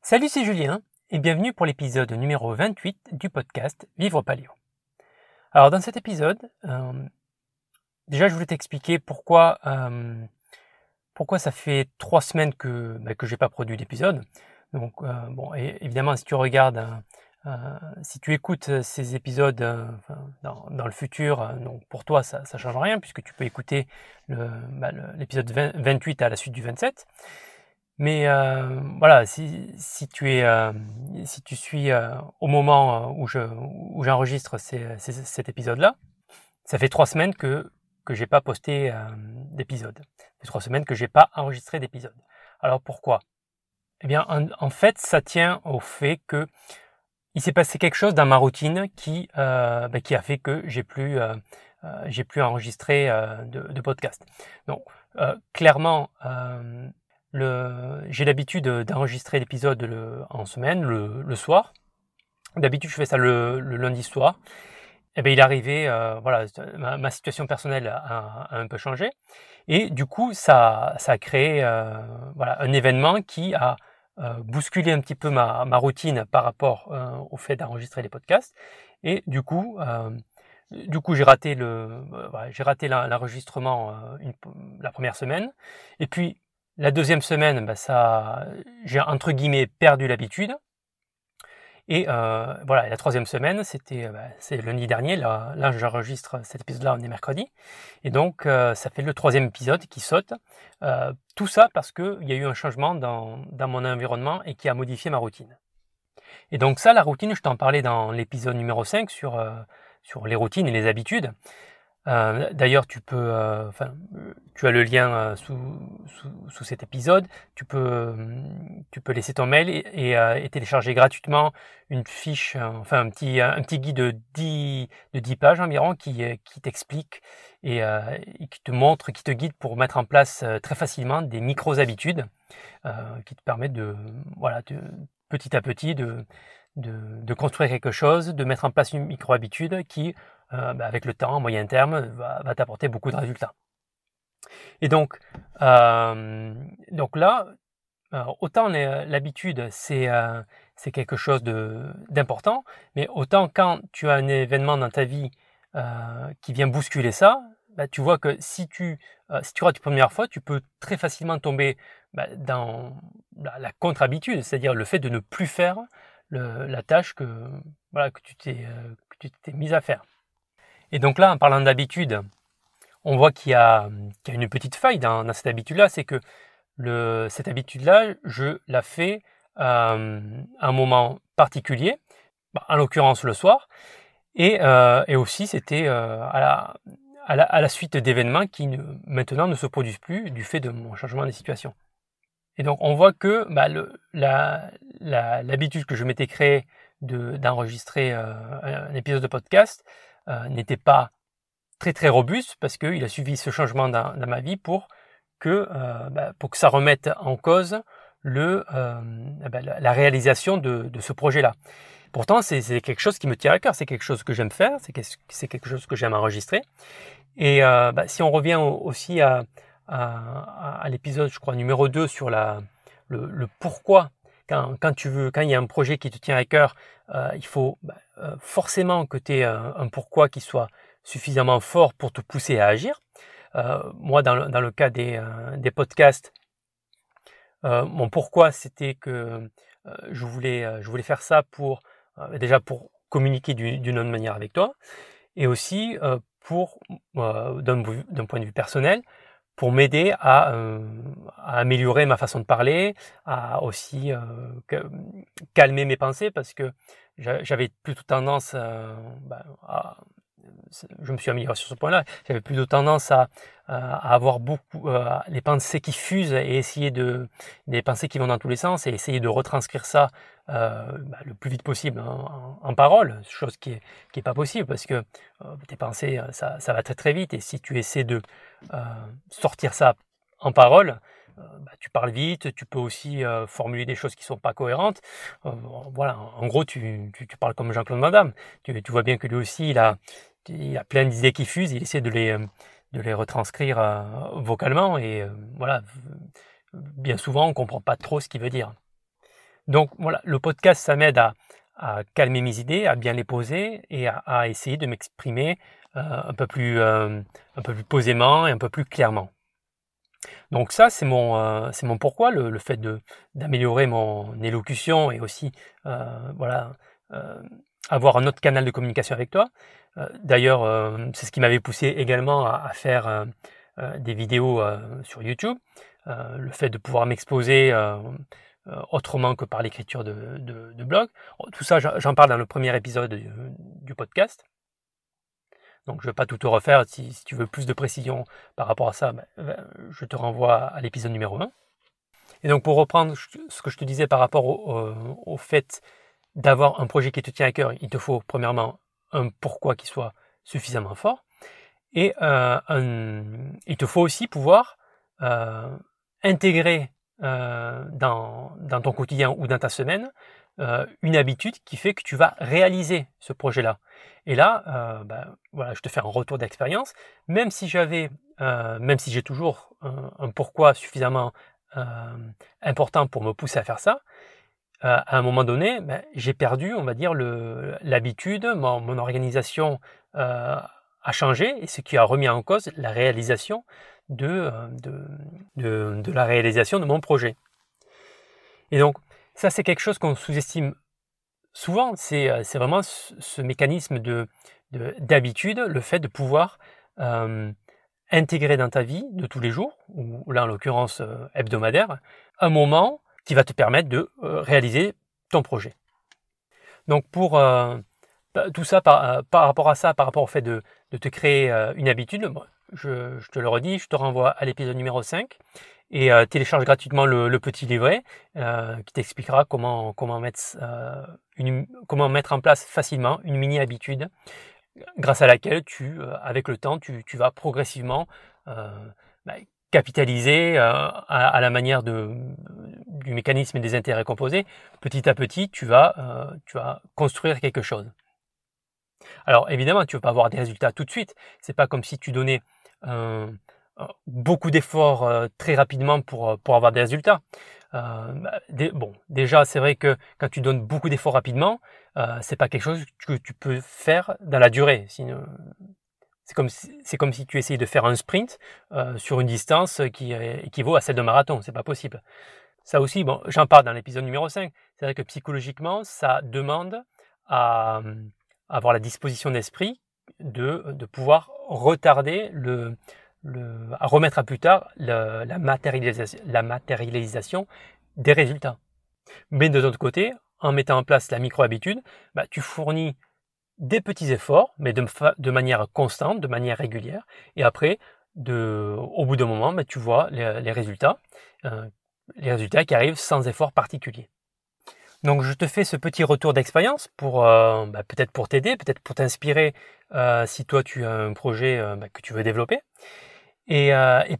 Salut, c'est Julien et bienvenue pour l'épisode numéro 28 du podcast Vivre Paléo. Alors dans cet épisode, euh, déjà je voulais t'expliquer pourquoi euh, pourquoi ça fait trois semaines que bah, j'ai pas produit d'épisode. Donc euh, évidemment si tu regardes, si tu écoutes ces épisodes dans, le futur, donc pour toi ça ça change rien puisque tu peux écouter bah, l'épisode 28 à la suite du 27. Mais euh, voilà, si, si, tu es, euh, si tu suis euh, au moment où je où j'enregistre cet épisode-là, ça fait trois semaines que que j'ai pas posté d'épisode. Ça trois semaines que j'ai pas enregistré d'épisode. Alors pourquoi? Eh bien, en, en, fait, ça tient au fait que il s'est passé quelque chose dans ma routine qui ben, qui a fait que j'ai plus j'ai plus enregistré de, de, podcast. Donc clairement j'ai l'habitude d'enregistrer l'épisode en semaine, le, soir. D'habitude, je fais ça le, lundi soir. Eh bien, il arrivé, euh, voilà, ma, situation personnelle a, un peu changé. Et du coup, ça, ça a créé euh, voilà, un événement qui a euh, bousculé un petit peu ma, ma routine par rapport au fait d'enregistrer les podcasts. Et du coup, du coup, j'ai raté le, j'ai raté l'enregistrement la première semaine. Et puis, la deuxième semaine, bah, j'ai entre guillemets perdu l'habitude. Et euh, voilà, la troisième semaine, c'était bah, c'est lundi dernier. Là, j'enregistre cet épisode-là, on est mercredi. Et donc, euh, ça fait le troisième épisode qui saute. Euh, tout ça parce qu'il y a eu un changement dans, mon environnement et qui a modifié ma routine. Et donc ça, la routine, je t'en parlais dans l'épisode numéro 5 sur, euh, sur les routines et les habitudes. Euh, d'ailleurs, tu peux, euh, tu as le lien euh, sous, sous, cet épisode. Tu peux, tu peux laisser ton mail et, télécharger gratuitement une fiche, enfin un petit, un petit guide de 10, de 10 pages environ qui, qui t'explique et, qui te montre, qui te guide pour mettre en place très facilement des micro habitudes qui te permettent de, voilà, de, petit à petit de, de, de construire quelque chose, de mettre en place une micro habitude qui euh, bah, avec le temps, moyen terme, va, t'apporter beaucoup de résultats. Et donc, euh, donc là, autant l'habitude, c'est euh, quelque chose d'important, mais autant quand tu as un événement dans ta vie euh, qui vient bousculer ça, bah, tu vois que si tu, euh, si tu rates une première fois, tu peux très facilement tomber bah, dans la, la contre-habitude, c'est-à-dire le fait de ne plus faire la tâche que, voilà, que tu t'es mise à faire. Et donc là, en parlant d'habitude, on voit qu'il y, a une petite faille dans, cette habitude-là, c'est que cette habitude-là, je la fais euh, à un moment particulier, bah, en l'occurrence le soir, et, euh, aussi c'était euh, à, la, suite d'événements qui maintenant ne se produisent plus du fait de mon changement de situation. Et donc on voit que bah, l'habitude que je m'étais créée d'enregistrer euh, un épisode de podcast, euh, n'était pas très très robuste parce qu'il a suivi ce changement dans, ma vie pour que, euh, bah, pour que ça remette en cause le, euh, bah, la réalisation de, ce projet-là. Pourtant, c'est quelque chose qui me tient à cœur, c'est quelque chose que j'aime faire, c'est quelque chose que j'aime enregistrer. Et bah, si on revient aussi à, l'épisode, je crois, numéro 2 sur la, le pourquoi quand, tu veux, quand il y a un projet qui te tient à cœur, euh, il faut bah, euh, forcément que tu aies un, pourquoi qui soit suffisamment fort pour te pousser à agir. Euh, moi, dans le, cas des, euh, podcasts, euh, mon pourquoi c'était que je voulais, je voulais faire ça pour déjà pour communiquer d'une autre manière avec toi, et aussi pour d'un point de vue personnel, pour m'aider à, euh, à, améliorer ma façon de parler, à aussi euh, calmer mes pensées parce que j'avais plutôt tendance euh, bah, à, je me suis amélioré sur ce point-là, j'avais plutôt tendance à, avoir beaucoup euh, les pensées qui fusent et essayer de des pensées qui vont dans tous les sens et essayer de retranscrire ça euh, bah, le plus vite possible en, parole, chose qui est qui est pas possible parce que euh, tes pensées ça, ça va très très vite et si tu essaies de sortir ça en parole, bah, tu parles vite, tu peux aussi formuler des choses qui sont pas cohérentes. voilà, en gros, tu, tu, tu parles comme Jean-Claude Madame. Tu, tu, vois bien que lui aussi, il a, il a plein d'idées qui fusent, il essaie de les, euh, retranscrire euh, vocalement et euh, voilà, bien souvent on comprend pas trop ce qu'il veut dire. Donc voilà, le podcast, ça m'aide à, calmer mes idées, à bien les poser et à, essayer de m'exprimer un, peu plus, posément et un peu plus clairement. Donc ça, c'est mon, mon pourquoi, le, le fait d'améliorer mon élocution et aussi voilà, avoir un autre canal de communication avec toi. Euh, d'ailleurs, euh, c'est ce qui m'avait poussé également à, faire euh, des vidéos sur YouTube. le fait de pouvoir m'exposer autrement que par l'écriture de, blog. Tout ça, j'en parle dans le premier épisode du, podcast. Donc je ne vais pas tout te refaire. Si, tu veux plus de précision par rapport à ça, ben, ben, je te renvoie à l'épisode numéro 1. Et donc pour reprendre ce que je te disais par rapport au fait d'avoir un projet qui te tient à cœur, il te faut premièrement un pourquoi qui soit suffisamment fort. Et euh, il te faut aussi pouvoir euh, intégrer euh, dans, ton quotidien ou dans ta semaine une habitude qui fait que tu vas réaliser ce projet-là. Et là, ben, voilà, je te fais un retour d'expérience. Même si j'avais, même si j'ai toujours un pourquoi suffisamment important pour me pousser à faire ça, à un moment donné, ben, j'ai perdu, on va dire, l'habitude, mon, organisation euh, a changé, et ce qui a remis en cause la réalisation de, euh, de, la réalisation de mon projet. Et donc, ça, c'est quelque chose qu'on sous-estime souvent, c'est vraiment ce, mécanisme de d'habitude, le fait de pouvoir intégrer dans ta vie de tous les jours, ou là en l'occurrence hebdomadaire, un moment qui va te permettre de euh, réaliser ton projet. Donc pour euh, bah, tout ça, euh, par, rapport à ça, par rapport au fait de, te créer une habitude, je, te le redis, je te renvoie à l'épisode numéro 5 et télécharge gratuitement le, petit livret qui t'expliquera comment, comment, mettre, comment mettre en place facilement une mini-habitude grâce à laquelle tu, avec le temps, tu, vas progressivement bah, capitaliser à, la manière de, du mécanisme des intérêts composés, petit à petit, tu vas, euh, tu vas construire quelque chose. Alors évidemment, tu ne vas pas avoir des résultats tout de suite. C'est pas comme si tu donnais euh, beaucoup d'efforts euh, très rapidement pour, pour avoir des résultats. Bah, bon, déjà, c'est vrai que quand tu donnes beaucoup d'efforts rapidement, c'est pas quelque chose que tu peux faire dans la durée. C'est comme, si, tu essayais de faire un sprint sur une distance qui équivaut à celle d'un marathon. C'est pas possible. Ça aussi, bon, j'en parle dans l'épisode numéro 5. C'est vrai que psychologiquement, ça demande à, avoir la disposition d'esprit de, pouvoir retarder à remettre à plus tard la, matérialisation, la matérialisation des résultats. Mais de l'autre côté, en mettant en place la micro-habitude, bah, tu fournis des petits efforts, mais de, manière constante, de manière régulière. Et après, au bout d'un moment, bah, tu vois les, résultats euh, les résultats qui arrivent sans effort particulier. Donc je te fais ce petit retour d'expérience pour euh, bah, peut-être pour t'aider, peut-être pour t'inspirer euh, si toi tu as un projet bah, que tu veux développer. Et,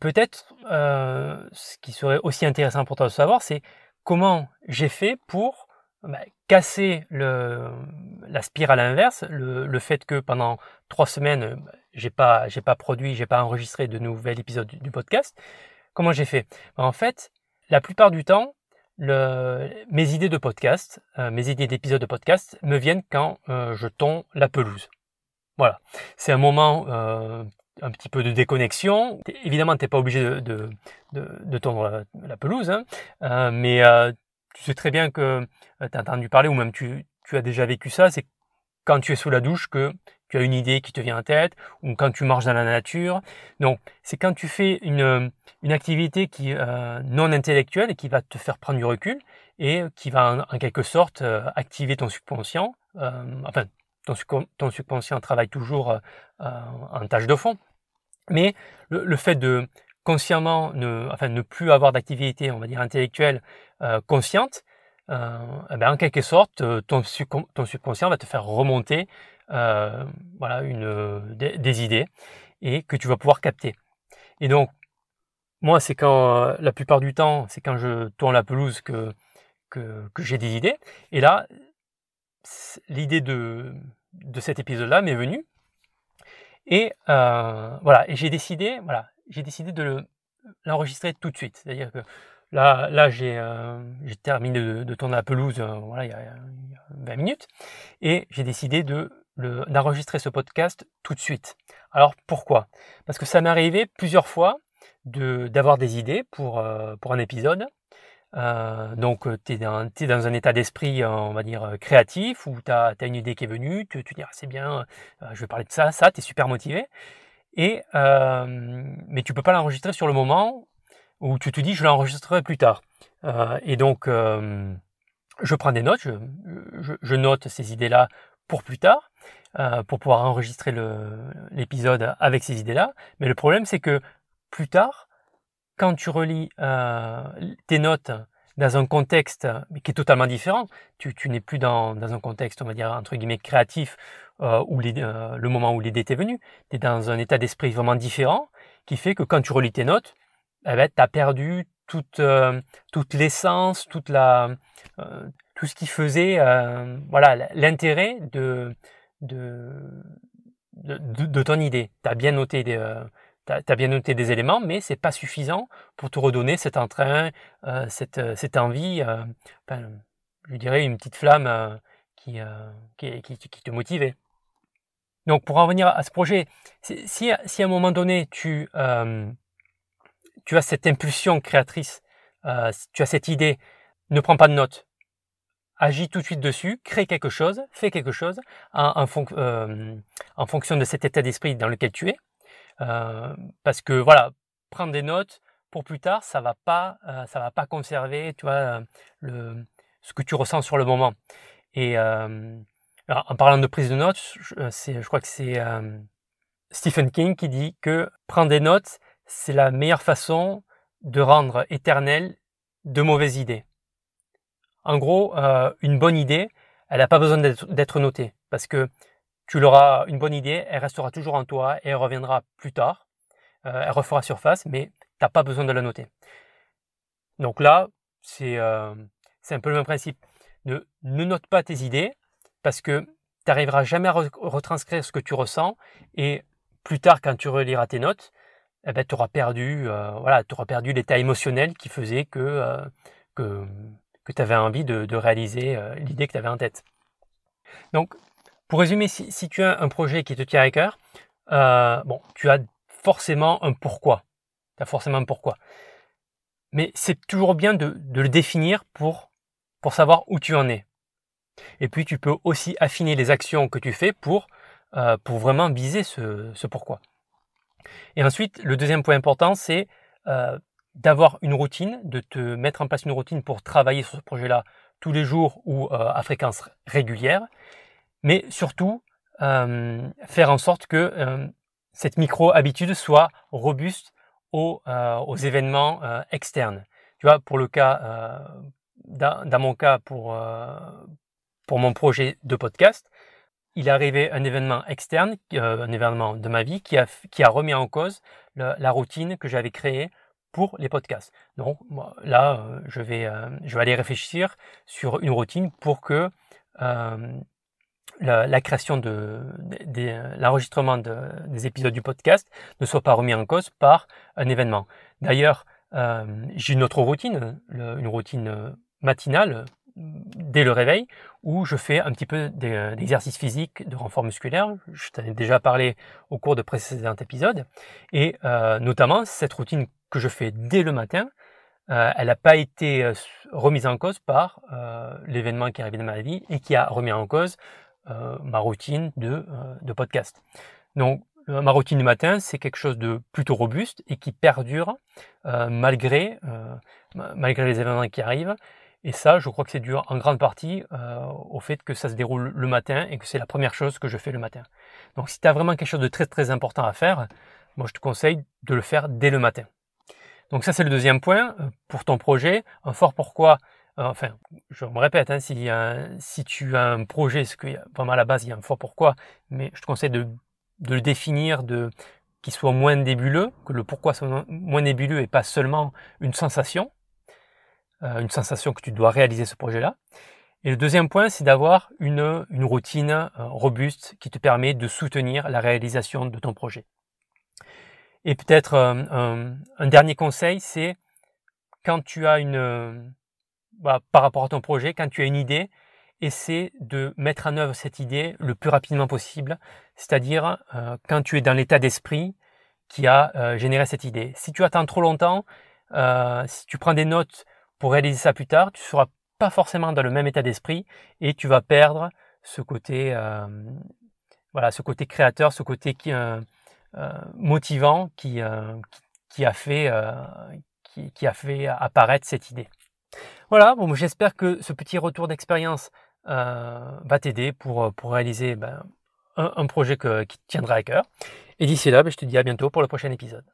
peut-être ce qui serait aussi intéressant pour toi de savoir, c'est comment j'ai fait pour bah, casser la spirale inverse, le, le, fait que pendant trois semaines j'ai pas j'ai pas produit, j'ai pas enregistré de nouvel épisode du, podcast. Comment j'ai fait? En fait, la plupart du temps, mes idées de podcast, euh, mes idées d'épisodes de podcast me viennent quand euh, je tond la pelouse. Voilà. C'est un moment un petit peu de déconnexion. Évidemment, tu n'es pas obligé de, de, tondre la, pelouse, hein. mais tu sais très bien que tu as entendu parler, ou même tu, as déjà vécu ça, c'est quand tu es sous la douche que tu as une idée qui te vient en tête, ou quand tu marches dans la nature. Donc, c'est quand tu fais une, une activité qui euh, non intellectuelle et qui va te faire prendre du recul et qui va en, quelque sorte euh, activer ton subconscient. Euh, enfin, ton, subconscient travaille toujours euh, en tâche de fond. Mais le fait de consciemment ne, enfin, ne plus avoir d'activité, on va intellectuelle consciente, eh ben, en quelque sorte, ton, ton subconscient va te faire remonter euh, voilà, une, des, idées et que tu vas pouvoir capter. Et donc, moi, c'est quand, euh, la plupart du temps, c'est quand je tourne la pelouse que, j'ai des idées. Et là, l'idée de, cet épisode-là m'est venue. Et euh, voilà, et j'ai décidé, voilà, j'ai décidé de l'enregistrer tout de suite. C'est-à-dire que là, là j'ai terminé de, tourner la pelouse voilà, il y, a, 20 minutes et j'ai décidé de d'enregistrer ce podcast tout de suite. Alors pourquoi? Parce que ça m'est arrivé plusieurs fois d'avoir des idées pour, pour un épisode euh, donc, tu es, dans un état d'esprit, on va dire, créatif, où tu as, une idée qui est venue, tu, tu dis, ah, c'est bien, je vais parler de ça, ça, tu es super motivé. Et, mais tu peux pas l'enregistrer sur le moment où tu te dis, je l'enregistrerai plus tard. et donc, je prends des notes, je, note ces idées-là pour plus tard, pour pouvoir enregistrer l'épisode avec ces idées-là. Mais le problème, c'est que plus tard, quand tu relis euh, tes notes dans un contexte qui est totalement différent, tu, n'es plus dans, un contexte, on va dire, entre guillemets, créatif, euh, euh, le moment où l'idée t'est venue, tu es dans un état d'esprit vraiment différent, qui fait que quand tu relis tes notes, eh ben, tu as perdu toute, toute l'essence, toute la, tout ce qui faisait voilà, l'intérêt de, de, de, ton idée. Tu as bien noté des tu as, bien noté des éléments, mais c'est pas suffisant pour te redonner cet entrain, euh, cette, euh, cette, envie, euh, je dirais une petite flamme qui, qui, qui, te motivait. Donc pour en revenir à ce projet, si, si à un moment donné tu, tu as cette impulsion créatrice, tu as cette idée, ne prends pas de notes, agis tout de suite dessus, crée quelque chose, fais quelque chose en, en, en fonction de cet état d'esprit dans lequel tu es. Euh, parce que voilà, prendre des notes pour plus tard, ça va pas, euh, ça va pas conserver, tu vois, le, ce que tu ressens sur le moment. Et euh, en parlant de prise de notes, je, je crois que c'est Stephen King qui dit que prendre des notes, c'est la meilleure façon de rendre éternel de mauvaises idées. En gros, une bonne idée, elle n'a pas besoin d'être notée parce que tu l'auras une bonne idée, elle restera toujours en toi et elle reviendra plus tard. Euh, elle refera surface, mais tu n'as pas besoin de la noter. Donc là, euh, c'est un peu le même principe. Ne note pas tes idées parce que tu n'arriveras jamais à retranscrire ce que tu ressens et plus tard, quand tu reliras tes notes, eh ben, tu auras perdu, euh, voilà, auras perdu l'état émotionnel qui faisait que, que, que tu avais envie de, réaliser l'idée que tu avais en tête. Donc, pour résumer, si, tu as un projet qui te tient à cœur, euh, tu as forcément un pourquoi. Tu forcément un pourquoi. Mais c'est toujours bien de, le définir pour, pour savoir où tu en es. Et puis tu peux aussi affiner les actions que tu fais pour, euh, vraiment viser ce, pourquoi. Et ensuite, le deuxième point important, c'est euh, d'avoir une routine, de te mettre en place une routine pour travailler sur ce projet-là tous les jours ou à fréquence régulière mais surtout euh, faire en sorte que euh, cette micro-habitude soit robuste aux, euh, événements externes. Tu vois, pour le cas, dans, mon cas, pour, pour mon projet de podcast, il est arrivé un événement externe, un événement de ma vie, qui a, remis en cause la routine que j'avais créée pour les podcasts. Donc là, je vais, je vais aller réfléchir sur une routine pour que la, création de, l'enregistrement des épisodes du podcast ne soit pas remis en cause par un événement. D'ailleurs, euh, j'ai une autre routine, une routine matinale dès le réveil où je fais un petit peu d'exercice physique de renfort musculaire. Je t'en ai déjà parlé au cours de précédents épisodes. Et euh, notamment, cette routine que je fais dès le matin, euh, elle n'a pas été remise en cause par l'événement qui est arrivé dans ma vie et qui a remis en cause euh, ma routine de, euh, de podcast. Donc ma routine du matin, c'est quelque chose de plutôt robuste et qui perdure euh, malgré, malgré les événements qui arrivent. Et ça, je crois que c'est dû en grande partie au fait que ça se déroule le matin et que c'est la première chose que je fais le matin. Donc si tu as vraiment quelque chose de très très important à faire, moi je te conseille de le faire dès le matin. Donc ça c'est le deuxième point pour ton projet. Un fort pourquoi enfin, je me répète, hein, si, tu as un projet, ce que vraiment à la base il y a un fort pourquoi, mais je te conseille de, le définir, de qu'il soit moins nébuleux, que le pourquoi soit moins nébuleux et pas seulement une sensation, euh, une sensation que tu dois réaliser ce projet-là. Et le deuxième point, c'est d'avoir une, routine euh, robuste qui te permet de soutenir la réalisation de ton projet. Et peut-être euh, un, dernier conseil, c'est quand tu as une, bah, par rapport à ton projet, quand tu as une idée, essaie de mettre en œuvre cette idée le plus rapidement possible, c'est-à-dire euh, quand tu es dans l'état d'esprit qui a euh, généré cette idée. Si tu attends trop longtemps, euh, si tu prends des notes pour réaliser ça plus tard, tu seras pas forcément dans le même état d'esprit et tu vas perdre ce côté, côté créateur, ce côté motivant qui, a fait, apparaître cette idée. Voilà, bon, j'espère que ce petit retour d'expérience euh, va t'aider pour, euh, réaliser ben, un, projet qui tiendra à cœur. Et d'ici là, ben, je te dis à bientôt pour le prochain épisode.